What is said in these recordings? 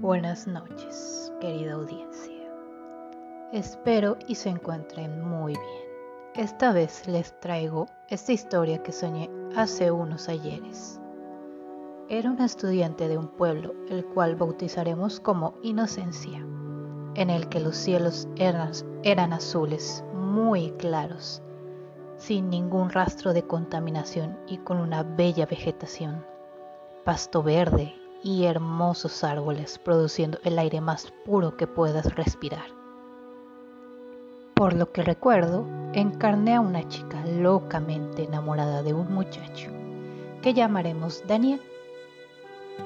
Buenas noches, querida audiencia. Espero y se encuentren muy bien. Esta vez les traigo esta historia que soñé hace unos ayeres. Era una estudiante de un pueblo, el cual bautizaremos como Inocencia, en el que los cielos eran, eran azules, muy claros, sin ningún rastro de contaminación y con una bella vegetación, pasto verde y hermosos árboles produciendo el aire más puro que puedas respirar. Por lo que recuerdo, encarné a una chica locamente enamorada de un muchacho, que llamaremos Daniel.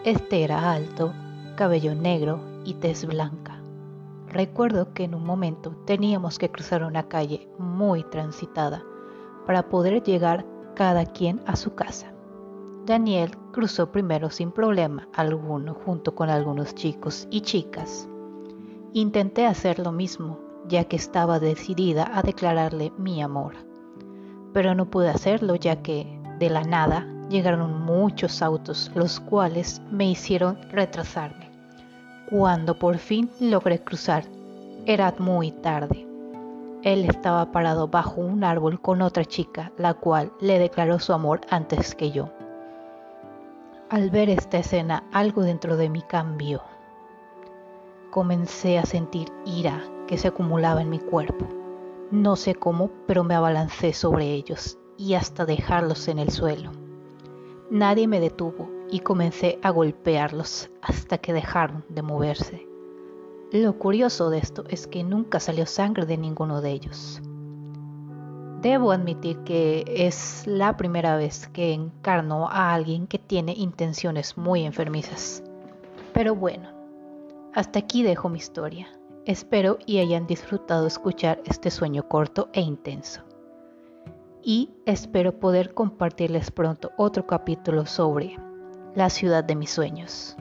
Este era alto, cabello negro y tez blanca. Recuerdo que en un momento teníamos que cruzar una calle muy transitada para poder llegar cada quien a su casa. Daniel cruzó primero sin problema alguno junto con algunos chicos y chicas. Intenté hacer lo mismo, ya que estaba decidida a declararle mi amor. Pero no pude hacerlo ya que, de la nada, llegaron muchos autos, los cuales me hicieron retrasarme. Cuando por fin logré cruzar, era muy tarde. Él estaba parado bajo un árbol con otra chica, la cual le declaró su amor antes que yo. Al ver esta escena, algo dentro de mí cambió. Comencé a sentir ira que se acumulaba en mi cuerpo. No sé cómo, pero me abalancé sobre ellos y hasta dejarlos en el suelo. Nadie me detuvo y comencé a golpearlos hasta que dejaron de moverse. Lo curioso de esto es que nunca salió sangre de ninguno de ellos. Debo admitir que es la primera vez que encarno a alguien que tiene intenciones muy enfermizas. Pero bueno, hasta aquí dejo mi historia. Espero y hayan disfrutado escuchar este sueño corto e intenso. Y espero poder compartirles pronto otro capítulo sobre la ciudad de mis sueños.